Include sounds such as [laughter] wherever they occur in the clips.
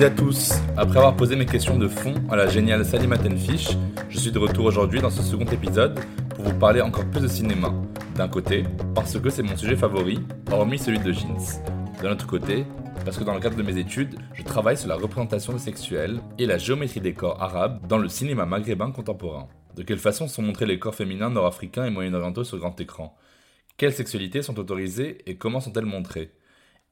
Hello à tous. Après avoir posé mes questions de fond à la géniale Salima Tenfish, je suis de retour aujourd'hui dans ce second épisode pour vous parler encore plus de cinéma. D'un côté, parce que c'est mon sujet favori, hormis celui de Jeans. D'un autre côté, parce que dans le cadre de mes études, je travaille sur la représentation sexuelle et la géométrie des corps arabes dans le cinéma maghrébin contemporain. De quelle façon sont montrés les corps féminins nord-africains et moyen-orientaux sur grand écran? Quelles sexualités sont autorisées et comment sont-elles montrées?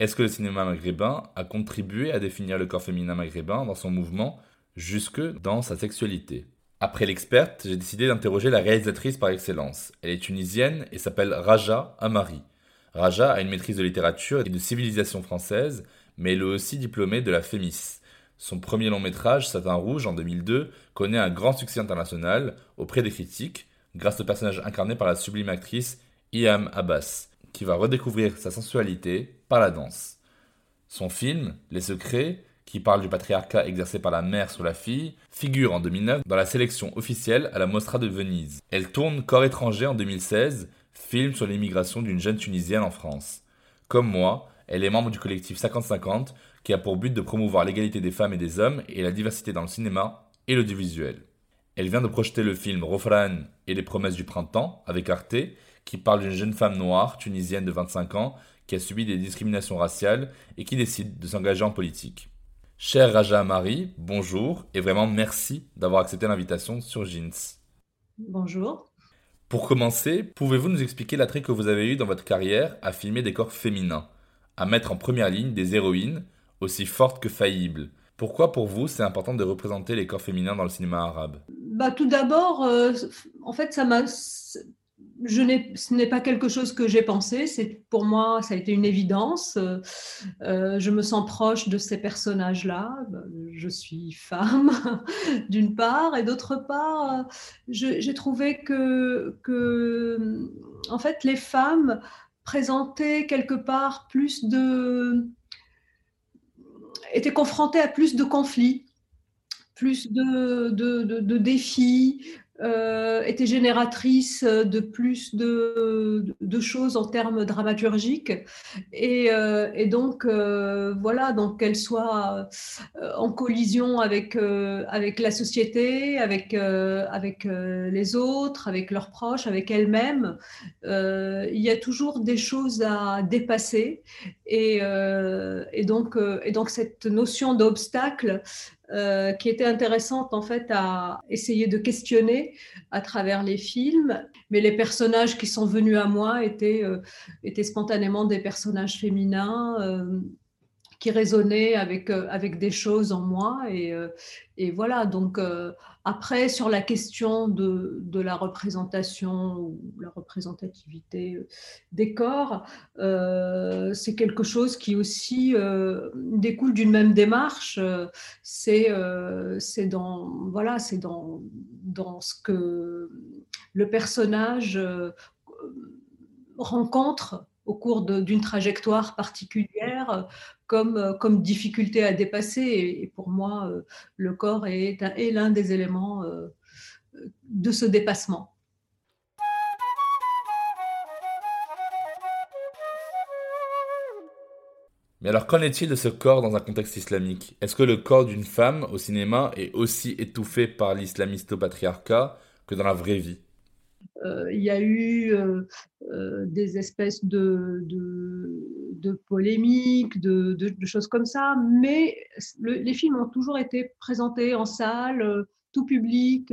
Est-ce que le cinéma maghrébin a contribué à définir le corps féminin maghrébin dans son mouvement jusque dans sa sexualité? Après l'experte, j'ai décidé d'interroger la réalisatrice par excellence. Elle est tunisienne et s'appelle Raja Amari. Raja a une maîtrise de littérature et de civilisation française, mais elle est aussi diplômée de la FEMIS. Son premier long métrage, Satin Rouge, en 2002, connaît un grand succès international auprès des critiques, grâce au personnage incarné par la sublime actrice Iam Abbas, qui va redécouvrir sa sensualité par la danse. Son film, Les Secrets, qui parle du patriarcat exercé par la mère sur la fille, figure en 2009 dans la sélection officielle à la Mostra de Venise. Elle tourne Corps étranger en 2016, film sur l'immigration d'une jeune Tunisienne en France. Comme moi, elle est membre du collectif 50-50, qui a pour but de promouvoir l'égalité des femmes et des hommes et la diversité dans le cinéma et l'audiovisuel. Elle vient de projeter le film Rofran et les promesses du printemps avec Arte, qui parle d'une jeune femme noire, tunisienne de 25 ans, qui a subi des discriminations raciales et qui décide de s'engager en politique. Cher Raja Amari, bonjour et vraiment merci d'avoir accepté l'invitation sur Jeans. Bonjour. Pour commencer, pouvez-vous nous expliquer l'attrait que vous avez eu dans votre carrière à filmer des corps féminins, à mettre en première ligne des héroïnes aussi fortes que faillibles? Pourquoi pour vous c'est important de représenter les corps féminins dans le cinéma arabe? Bah, tout d'abord, euh, en fait, ça m'a. Ce n'est pas quelque chose que j'ai pensé. C'est pour moi, ça a été une évidence. Euh, je me sens proche de ces personnages-là. Je suis femme, [laughs] d'une part, et d'autre part, j'ai trouvé que, en fait, les femmes présentaient quelque part plus de, étaient confrontées à plus de conflits plus de défis, euh, était génératrice de plus de, choses en termes dramaturgiques. Et, euh, donc, euh, voilà, donc qu'elle soit en collision avec, avec la société, avec, avec les autres, avec leurs proches, avec elle-même, il y a toujours des choses à dépasser. Et, donc, et donc, cette notion d'obstacle euh, qui était intéressante en fait à essayer de questionner à travers les films. Mais les personnages qui sont venus à moi étaient, euh, étaient spontanément des personnages féminins euh, qui résonnaient avec, euh, avec des choses en moi. Et, euh, et voilà, donc euh, après, sur la question de, de la représentation ou la représentativité des corps, c'est quelque chose qui aussi découle d'une même démarche. C'est dans voilà, dans dans ce que le personnage rencontre au cours d'une trajectoire particulière comme, difficulté à dépasser. Et, pour moi, euh, le corps est, est l'un des éléments euh, de ce dépassement. Mais alors qu'en est-il de ce corps dans un contexte islamique? Est-ce que le corps d'une femme au cinéma est aussi étouffé par l'islamisto-patriarcat que dans la vraie vie? Il y a eu euh, euh, des espèces de, de, polémiques, de, choses comme ça, mais les films ont toujours été présentés en salle, tout public.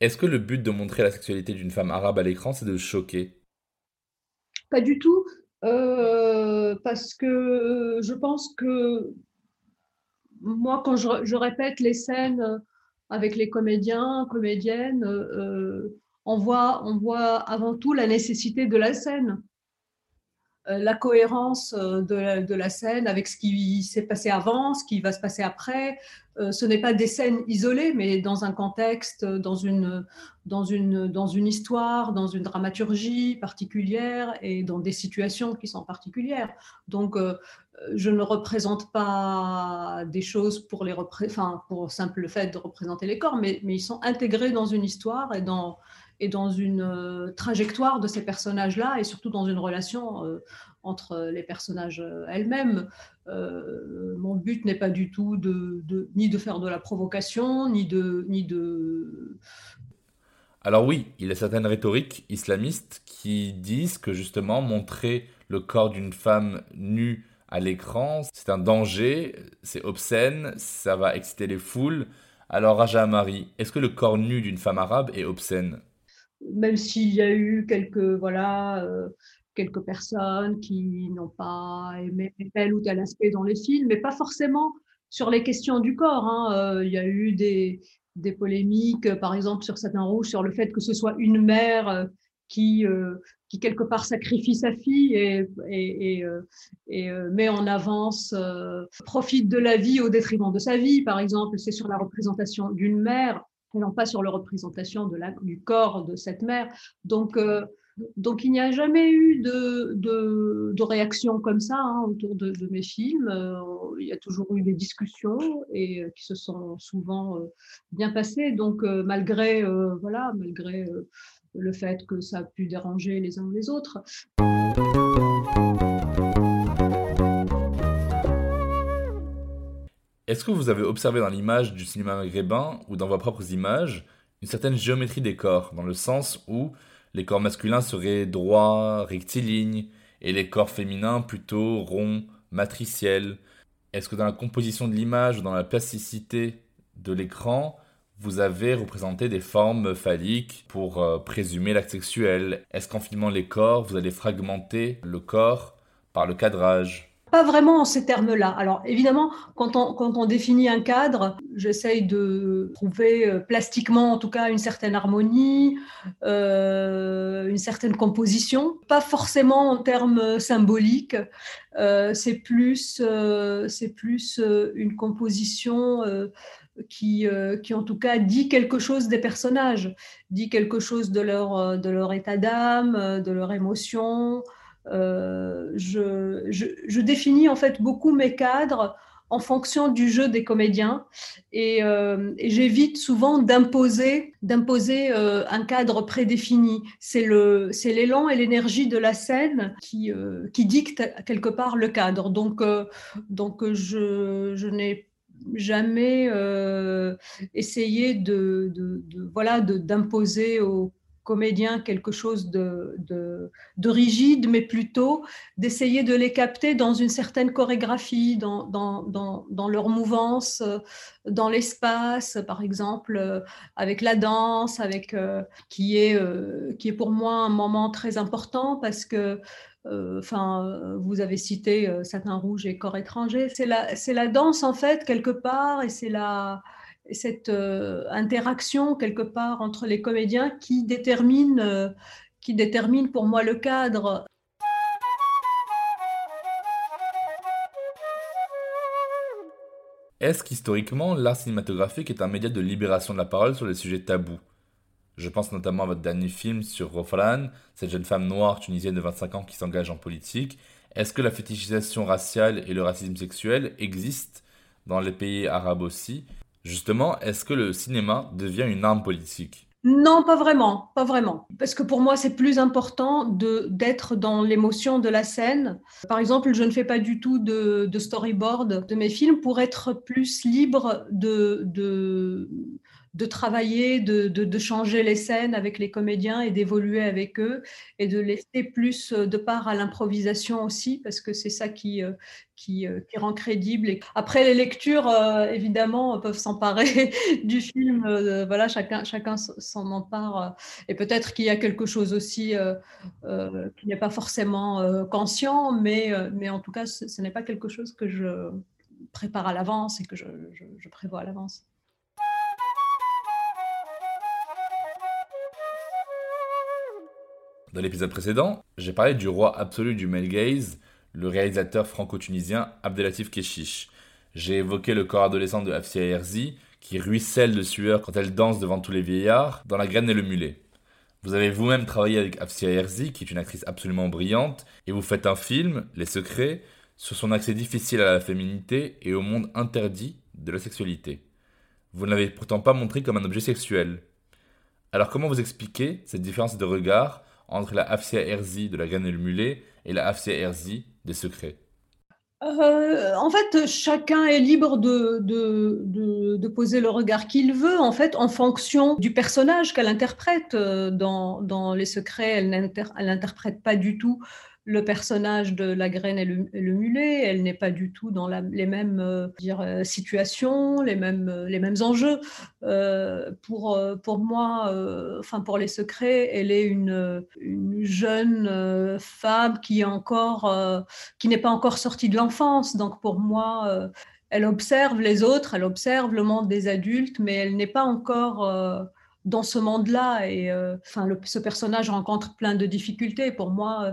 Est-ce que le but de montrer la sexualité d'une femme arabe à l'écran, c'est de choquer? Pas du tout, parce que je pense que moi, quand je, répète les scènes avec les comédiens, comédiennes, on voit, on voit avant tout la nécessité de la scène, euh, la cohérence euh, de la, scène avec ce qui s'est passé avant, ce qui va se passer après. Euh, ce n'est pas des scènes isolées, mais dans un contexte, dans une, dans, une, dans une histoire, dans une dramaturgie particulière et dans des situations qui sont particulières. Donc, je ne représente pas des choses pour, les enfin, pour simple fait de représenter les corps, mais, mais ils sont intégrés dans une histoire et dans, et dans une euh, trajectoire de ces personnages-là et surtout dans une relation euh, entre les personnages euh, elles-mêmes. mon but n'est pas du tout de, ni de faire de la provocation, ni de, ni de... Alors oui, il y a certaines rhétoriques islamistes qui disent que justement montrer le corps d'une femme nue à l'écran, c'est un danger, c'est obscène, ça va exciter les foules. Alors Raja Amari, est-ce que le corps nu d'une femme arabe est obscène? Même s'il y a eu quelques, voilà, euh, quelques personnes qui n'ont pas aimé tel ou tel aspect dans les films, mais pas forcément sur les questions du corps. Hein. Euh, il y a eu des, des polémiques, par exemple sur Satin Rouge, sur le fait que ce soit une mère euh, qui, qui quelque part sacrifie sa fille et, et, met en avance, profite de la vie au détriment de sa vie, par exemple. C'est sur la représentation d'une mère non pas sur la représentation de du corps de cette mère. Donc, euh, donc il n'y a jamais eu de, de, réaction comme ça hein, autour de, mes films. Euh, il y a toujours eu des discussions et euh, qui se sont souvent bien passées. Donc malgré voilà, malgré le fait que ça a pu déranger les uns ou les autres. Est-ce que vous avez observé dans l'image du cinéma maghrébin ou dans vos propres images une certaine géométrie des corps, dans le sens où les corps masculins seraient droits, rectilignes, et les corps féminins plutôt ronds, matriciels? Est-ce que dans la composition de l'image ou dans la plasticité de l'écran, vous avez représenté des formes phalliques pour euh, présumer l'acte sexuel? Est-ce qu'en filmant les corps, vous allez fragmenter le corps par le cadrage? Pas vraiment en ces termes-là. Alors évidemment, quand on, définit un cadre, j'essaye de trouver euh, plastiquement en tout cas une certaine harmonie, euh, une certaine composition, pas forcément en termes symboliques. Euh, c'est plus, c'est plus une composition qui, qui en tout cas dit quelque chose des personnages, dit quelque chose de leur, de leur état d'âme, de leur émotion. Euh, je, définis en fait beaucoup mes cadres en fonction du jeu des comédiens et, euh, j'évite souvent d'imposer d'imposer euh, un cadre prédéfini. C'est le c'est l'élan et l'énergie de la scène qui qui dicte quelque part le cadre. Donc donc je, je n'ai jamais essayé de, de, de voilà d'imposer au comédiens quelque chose de, de, rigide, mais plutôt d'essayer de les capter dans une certaine chorégraphie, dans, dans, dans, leur mouvance, euh, dans l'espace, par exemple, euh, avec la danse, avec, euh, qui, est, qui est pour moi un moment très important parce que enfin, vous avez cité Satin Rouge et Corps étranger. C'est la, c'est la danse, en fait, quelque part, et c'est la, cette euh, interaction quelque part entre les comédiens qui détermine, euh, qui détermine pour moi le cadre. Est-ce qu'historiquement, l'art cinématographique est un média de libération de la parole sur les sujets tabous? Je pense notamment à votre dernier film sur Rofran, cette jeune femme noire tunisienne de 25 ans qui s'engage en politique. Est-ce que la fétichisation raciale et le racisme sexuel existent dans les pays arabes aussi? Justement, est-ce que le cinéma devient une arme politique? Non, pas vraiment, pas vraiment. Parce que pour moi, c'est plus important d'être dans l'émotion de la scène. Par exemple, je ne fais pas du tout de, de storyboard de mes films pour être plus libre de, de de travailler, de, de, changer les scènes avec les comédiens et d'évoluer avec eux et de laisser plus de part à l'improvisation aussi parce que c'est ça qui, euh, qui, euh, qui, rend crédible. Et après, les lectures, euh, évidemment, peuvent s'emparer [laughs] du film. voilà, chacun, chacun s'en empare. Et peut-être qu'il y a quelque chose aussi qui n'est pas forcément conscient, mais, mais en tout cas, ce, n'est pas quelque chose que je prépare à l'avance et que je, je prévois à l'avance. Dans l'épisode précédent, j'ai parlé du roi absolu du male gaze, le réalisateur franco-tunisien Abdelatif Keshish. J'ai évoqué le corps adolescent de Afsia Herzi, qui ruisselle de sueur quand elle danse devant tous les vieillards, dans La graine et le mulet. Vous avez vous-même travaillé avec Afsia Herzi, qui est une actrice absolument brillante, et vous faites un film, Les Secrets, sur son accès difficile à la féminité et au monde interdit de la sexualité. Vous ne l'avez pourtant pas montré comme un objet sexuel. Alors comment vous expliquez cette différence de regard entre la Afsia de la graine et le mulet et la Afsia Herzi des secrets euh, en fait, chacun est libre de, de, de, poser le regard qu'il veut, en fait, en fonction du personnage qu'elle interprète. Euh, dans, dans Les Secrets, elle n'interprète pas du tout le personnage de la graine et le, mulet, elle n'est pas du tout dans les mêmes euh, euh, situations, les mêmes, euh, les mêmes enjeux. pour, pour moi, enfin pour les secrets, elle est une, une jeune femme qui est encore, qui n'est pas encore sortie de l'enfance. Donc pour moi, elle observe les autres, elle observe le monde des adultes, mais elle n'est pas encore dans ce monde-là. Et euh, enfin, ce personnage rencontre plein de difficultés. Pour moi, euh,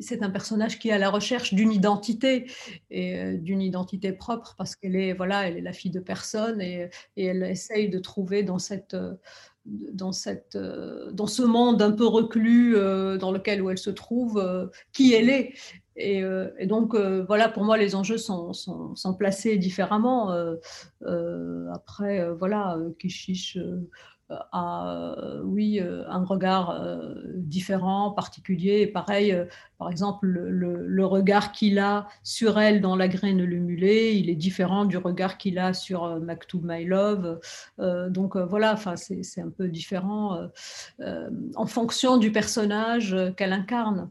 c'est un personnage qui est à la recherche d'une identité et euh, d'une identité propre parce qu'elle est voilà, elle est la fille de personne et, elle essaye de trouver dans cette dans, cette, dans ce monde un peu reclus dans lequel où elle se trouve, qui elle est. Et, donc, voilà, pour moi, les enjeux sont, sont, placés différemment. après, voilà, Kishish a, euh, oui, euh, un regard euh, différent, particulier. Et pareil, par exemple, le, regard qu'il a sur elle dans La graine le mulet, il est différent du regard qu'il a sur Maktoub My Love. donc voilà, enfin, c'est un peu différent en fonction du personnage qu'elle incarne.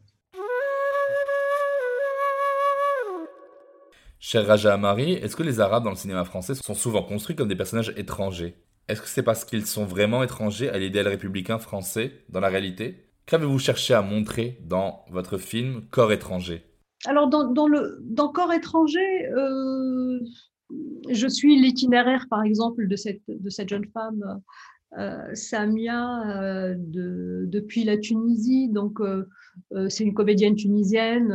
Cher Raja Amari, est-ce que les Arabes dans le cinéma français sont souvent construits comme des personnages étrangers? Est-ce que c'est parce qu'ils sont vraiment étrangers à l'idéal républicain français dans la réalité? Qu'avez-vous cherché à montrer dans votre film Corps étranger? Alors, dans, le, dans Corps étranger, euh, je suis l'itinéraire, par exemple, de cette, de cette jeune femme, euh, Samia, euh, de, depuis la Tunisie. Donc, c'est une comédienne tunisienne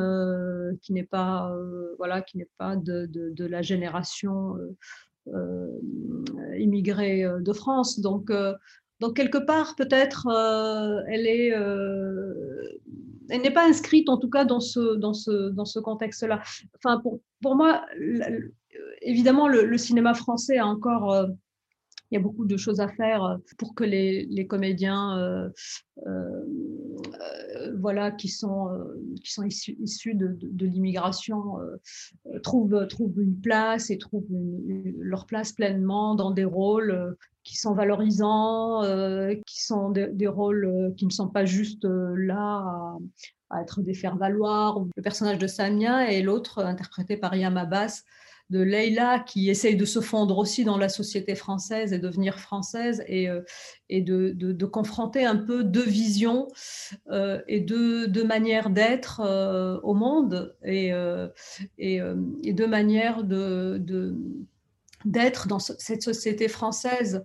qui n'est pas, voilà, qui n'est pas de, de, la génération immigrée euh, de France. Donc, euh, donc quelque part, peut-être, elle est elle n'est pas inscrite en tout cas dans ce, dans ce, dans ce contexte-là. Enfin, pour, pour moi, évidemment, le, cinéma français a encore il y a beaucoup de choses à faire euh, pour que les, les comédiens euh, euh, voilà, qui sont, qui sont issus, issus de, de, l'immigration trouvent, trouvent une place et trouvent leur place pleinement dans des rôles qui sont valorisants, qui sont des, rôles qui ne sont pas juste là à, être des faire-valoir. Le personnage de Samia et l'autre, interprété par Yam Abbas, de Leila qui essaye de se fondre aussi dans la société française et devenir française et, euh, et de, de, confronter un peu deux visions euh, et deux, deux manières d'être euh, au monde et, et, et, deux manières de, d'être dans cette société française.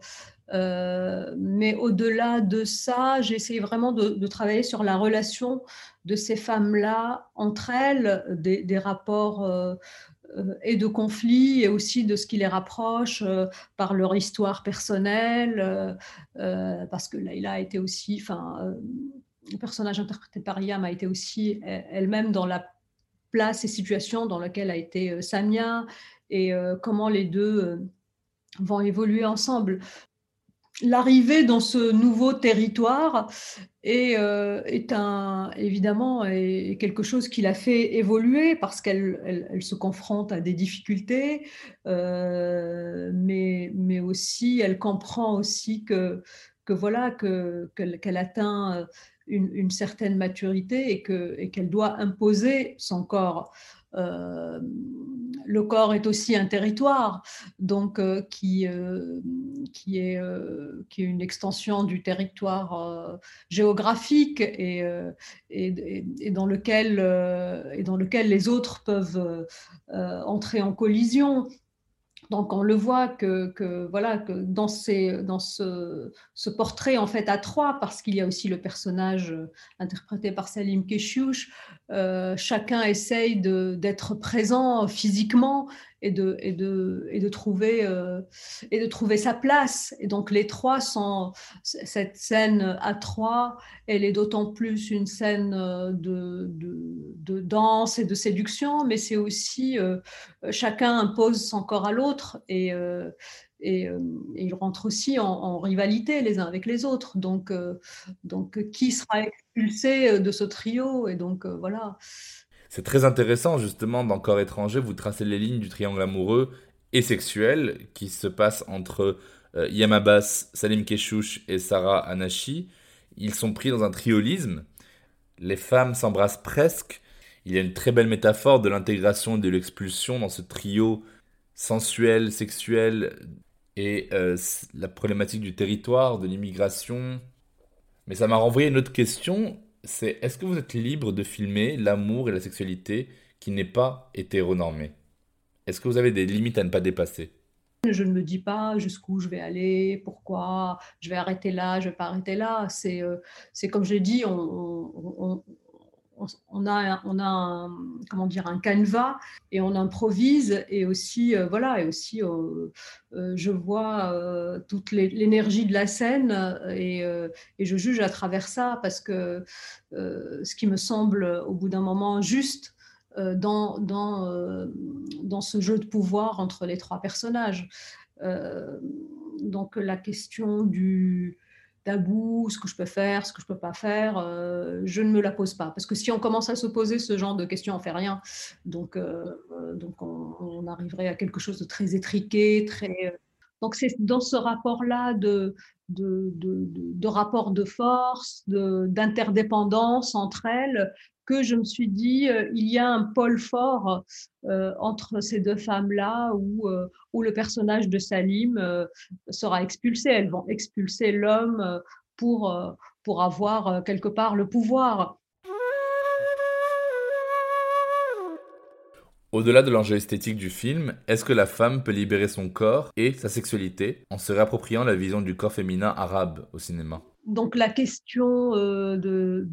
mais au-delà de ça, j'ai essayé vraiment de, de, travailler sur la relation de ces femmes-là entre elles, des, des rapports et de conflits et aussi de ce qui les rapproche euh, par leur histoire personnelle, euh, parce que Laila a été aussi, enfin, le personnage interprété par Yam a été aussi elle-même dans la place et situation dans laquelle a été Samia et comment les deux vont évoluer ensemble. L'arrivée dans ce nouveau territoire est, euh, évidemment quelque chose qui l'a fait évoluer parce qu'elle elle, se confronte à des difficultés, euh, mais, aussi elle comprend aussi que, voilà que, qu'elle, atteint une, certaine maturité et qu'elle doit imposer son corps. Euh, le corps est aussi un territoire, donc euh, qui, euh, qui, est, une extension du territoire géographique et dans lequel les autres peuvent entrer en collision. Donc on le voit que, voilà dans, ce, portrait en fait à trois, parce qu'il y a aussi le personnage euh, interprété par Salim Keshouch, euh, chacun essaye d'être présent physiquement et de, et de, et de, trouver, euh, et de trouver sa place. Et donc les trois sont, cette scène à trois, elle est d'autant plus une scène euh, de, de, danse et de séduction, mais c'est aussi euh, chacun impose son corps à l'autre et, et, ils rentrent aussi en, rivalité les uns avec les autres. Donc, donc qui sera expulsé de ce trio? Et donc voilà. C'est très intéressant, justement, dans Corps étranger, vous tracez les lignes du triangle amoureux et sexuel qui se passe entre euh, Yam Abbas, Salim Keshouch et Sarah Anashi. Ils sont pris dans un triolisme. Les femmes s'embrassent presque. Il y a une très belle métaphore de l'intégration et de l'expulsion dans ce trio sensuel, sexuel et euh, la problématique du territoire, de l'immigration. Mais ça m'a renvoyé une autre question c'est est-ce que vous êtes libre de filmer l'amour et la sexualité qui n'est pas hétéronormé? Est-ce que vous avez des limites à ne pas dépasser? Je ne me dis pas jusqu'où je vais aller, pourquoi, je vais arrêter là, je ne vais pas arrêter là. C'est euh, comme je l'ai dit, on, a, on a un, comment dire, un canevas et on improvise et aussi, euh, voilà, et aussi euh, euh, je vois toute l'énergie de la scène et, et, je juge à travers ça parce que ce qui me semble au bout d'un moment juste dans, dans, dans ce jeu de pouvoir entre les trois personnages. donc la question du, tabou, ce que je peux faire, ce que je peux pas faire, euh, je ne me la pose pas. Parce que si on commence à se poser ce genre de questions, on fait rien. Donc, euh, euh, donc on, arriverait à quelque chose de très étriqué, très. Donc c'est dans ce rapport-là de, de, de, de, rapport de force, d'interdépendance entre elles, que je me suis dit, euh, il y a un pôle fort euh, entre ces deux femmes-là où, euh, où le personnage de Salim sera expulsé. Elles vont expulser l'homme pour, pour avoir quelque part le pouvoir. Au-delà de l'enjeu esthétique du film, est-ce que la femme peut libérer son corps et sa sexualité en se réappropriant la vision du corps féminin arabe au cinéma? Donc la question euh, de,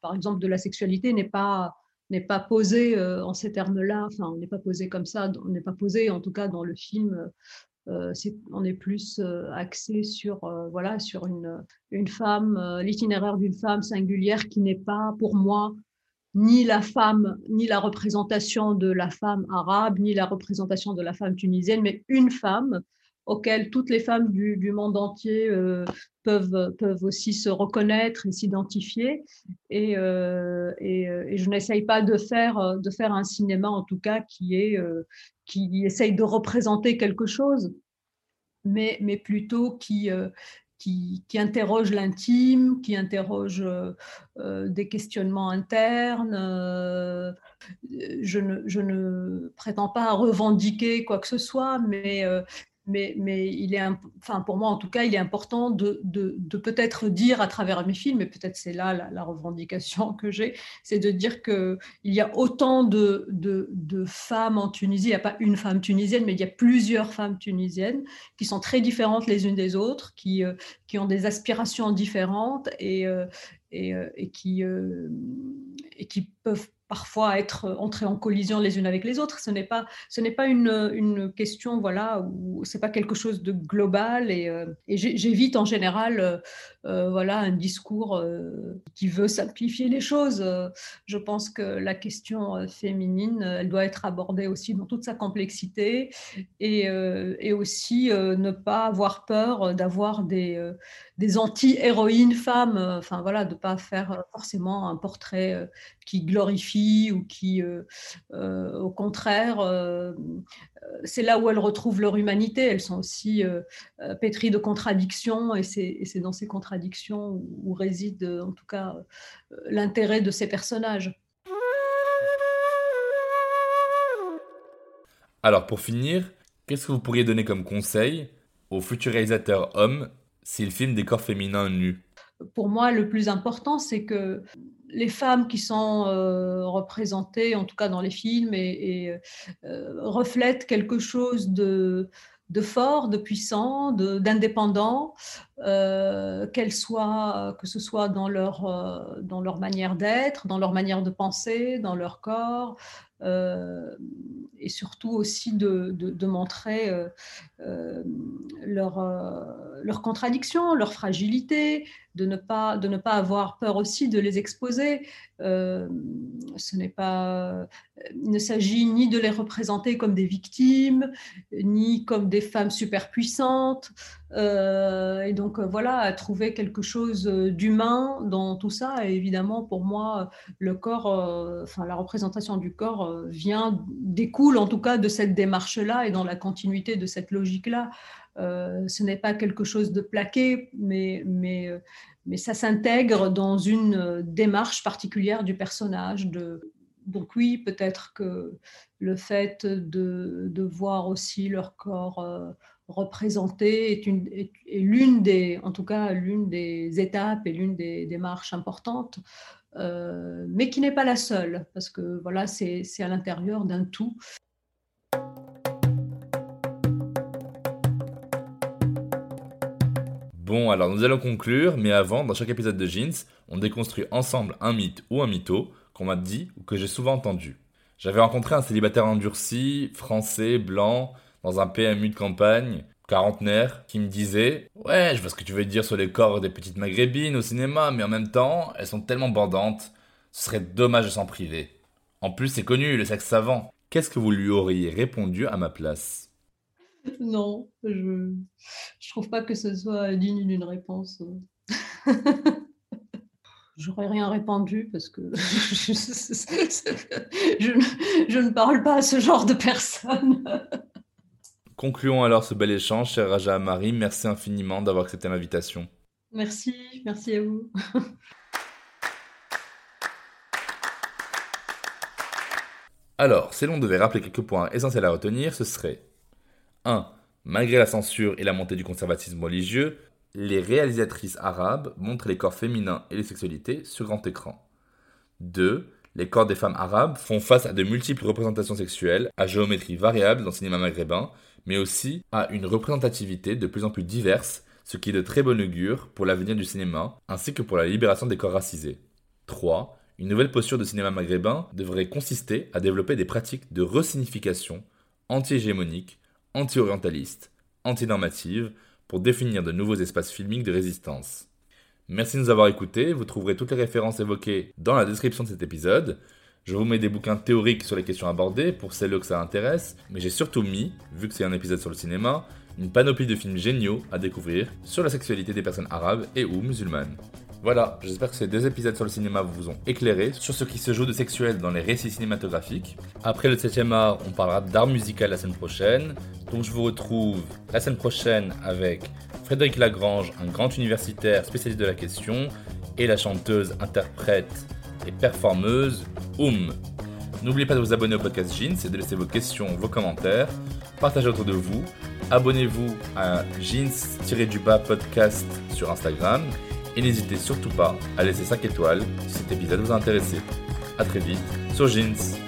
par exemple, de la sexualité n'est pas n'est pas posée euh, en ces termes-là. Enfin, on n'est pas posé comme ça. On n'est pas posé, en tout cas, dans le film. Euh, on est plus axé sur voilà sur une une femme, l'itinéraire d'une femme singulière qui n'est pas pour moi ni la femme, ni la représentation de la femme arabe, ni la représentation de la femme tunisienne, mais une femme auquel toutes les femmes du, monde entier euh, peuvent, peuvent aussi se reconnaître et s'identifier. Et, euh, euh, et, je n'essaye pas de faire, de faire un cinéma, en tout cas, qui, est, qui essaye de représenter quelque chose, mais, mais plutôt qui, qui, interroge l'intime, qui interroge des questionnements internes. je, ne, je, ne, prétends pas revendiquer quoi que ce soit, mais, mais, mais il est, enfin pour moi en tout cas, il est important de, de, peut-être dire à travers mes films, et peut-être c'est là la, revendication [laughs] que j'ai, c'est de dire qu'il y a autant de, de, femmes en Tunisie, il n'y a pas une femme tunisienne, mais il y a plusieurs femmes tunisiennes qui sont très différentes les unes des autres, qui, euh, qui ont des aspirations différentes et, euh, euh, et qui, et qui peuvent parfois être entrées en collision les unes avec les autres. Ce n'est pas, ce n'est pas une, une, question, voilà, où c'est pas quelque chose de global et, euh, j'évite en général, euh, euh, voilà, un discours qui veut simplifier les choses. Je pense que la question féminine, elle doit être abordée aussi dans toute sa complexité et, et aussi ne pas avoir peur d'avoir des, des anti-héroïnes femmes, enfin voilà, de pas faire forcément un portrait qui glorifie ou qui, euh, euh, au contraire, euh, c'est là où elles retrouvent leur humanité. Elles sont aussi pétries de contradictions et c'est dans ces contradictions où, réside en tout cas l'intérêt de ces personnages. Alors pour finir, qu'est-ce que vous pourriez donner comme conseil aux futurs réalisateurs hommes s'ils filment des corps féminins nus Pour moi, le plus important, c'est que les femmes qui sont euh, représentées, en tout cas dans les films, euh, reflètent quelque chose de, fort, de puissant, d'indépendant, euh, soient, que ce soit dans leur, dans leur manière d'être, dans leur manière de penser, dans leur corps, et surtout aussi de, montrer leur, leur contradiction, leur fragilité, de ne pas, de ne pas avoir peur aussi de les exposer. Euh, ce n'est pas, il ne s'agit ni de les représenter comme des victimes, ni comme des femmes superpuissantes. Euh, et donc voilà, à trouver quelque chose d'humain dans tout ça. Et évidemment, pour moi, le corps, euh, enfin la représentation du corps vient, découle en tout cas de cette démarche-là et dans la continuité de cette logique-là. Euh, ce n'est pas quelque chose de plaqué, mais, mais, euh, mais ça s'intègre dans une euh, démarche particulière du personnage. De... Donc oui, peut-être que le fait de, de, voir aussi leur corps représenté est, une, est, l'une des, en tout cas, l'une des étapes et l'une des démarches importantes. mais qui n'est pas la seule, parce que voilà, c'est à l'intérieur d'un tout. Bon, alors nous allons conclure, mais avant, dans chaque épisode de Jeans, on déconstruit ensemble un mythe ou un mytho qu'on m'a dit ou que j'ai souvent entendu. J'avais rencontré un célibataire endurci, français, blanc, dans un PMU de campagne, quarantenaire, qui me disait Ouais, je vois ce que tu veux dire sur les corps des petites maghrébines au cinéma, mais en même temps, elles sont tellement bandantes, ce serait dommage de s'en priver. En plus, c'est connu, le sexe savant. Qu'est-ce que vous lui auriez répondu à ma place? Non, je ne trouve pas que ce soit digne d'une réponse. [laughs] J'aurais rien répondu parce que [laughs] je, je, ne parle pas à ce genre de personnes. Concluons alors ce bel échange, cher Raja Amari. Merci infiniment d'avoir accepté l'invitation. Merci, merci à vous. Alors, si l'on devait rappeler quelques points essentiels à retenir, ce serait 1. Malgré la censure et la montée du conservatisme religieux, les réalisatrices arabes montrent les corps féminins et les sexualités sur grand écran. 2. Les corps des femmes arabes font face à de multiples représentations sexuelles à géométrie variable dans le cinéma maghrébin, mais aussi à une représentativité de plus en plus diverse, ce qui est de très bon augure pour l'avenir du cinéma, ainsi que pour la libération des corps racisés. 3. Une nouvelle posture de cinéma maghrébin devrait consister à développer des pratiques de resignification anti-hégémoniques anti-orientaliste, anti-normative, pour définir de nouveaux espaces filmiques de résistance. Merci de nous avoir écoutés, vous trouverez toutes les références évoquées dans la description de cet épisode. Je vous mets des bouquins théoriques sur les questions abordées pour celles que ça intéresse, mais j'ai surtout mis, vu que c'est un épisode sur le cinéma, une panoplie de films géniaux à découvrir sur la sexualité des personnes arabes et ou musulmanes. Voilà, j'espère que ces deux épisodes sur le cinéma vous ont éclairé sur ce qui se joue de sexuel dans les récits cinématographiques. Après le 7ème art, on parlera d'art musical la semaine prochaine. Donc je vous retrouve la semaine prochaine avec Frédéric Lagrange, un grand universitaire spécialiste de la question, et la chanteuse, interprète et performeuse Oum. N'oubliez pas de vous abonner au podcast Jeans et de laisser vos questions, vos commentaires, partagez autour de vous. Abonnez-vous à Jeans-du-bas podcast sur Instagram et n'hésitez surtout pas à laisser 5 étoiles si cet épisode vous a intéressé. A très vite sur Jeans.